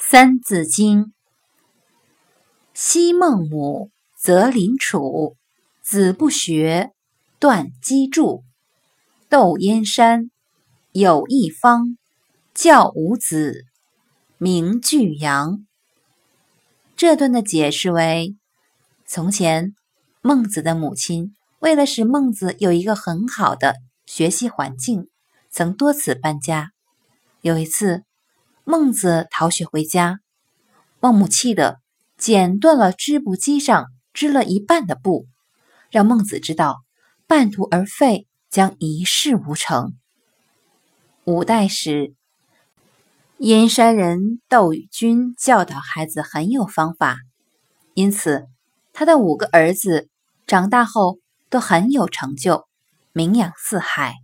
三字经：昔孟母，择邻处，子不学，断机杼。窦燕山，有一方，教五子，名俱扬。这段的解释为：从前，孟子的母亲为了使孟子有一个很好的学习环境，曾多次搬家。有一次，孟子逃学回家，孟母气得剪断了织布机上织了一半的布，让孟子知道半途而废将一事无成。五代时，燕山人窦宇君教导孩子很有方法，因此他的五个儿子长大后都很有成就，名扬四海。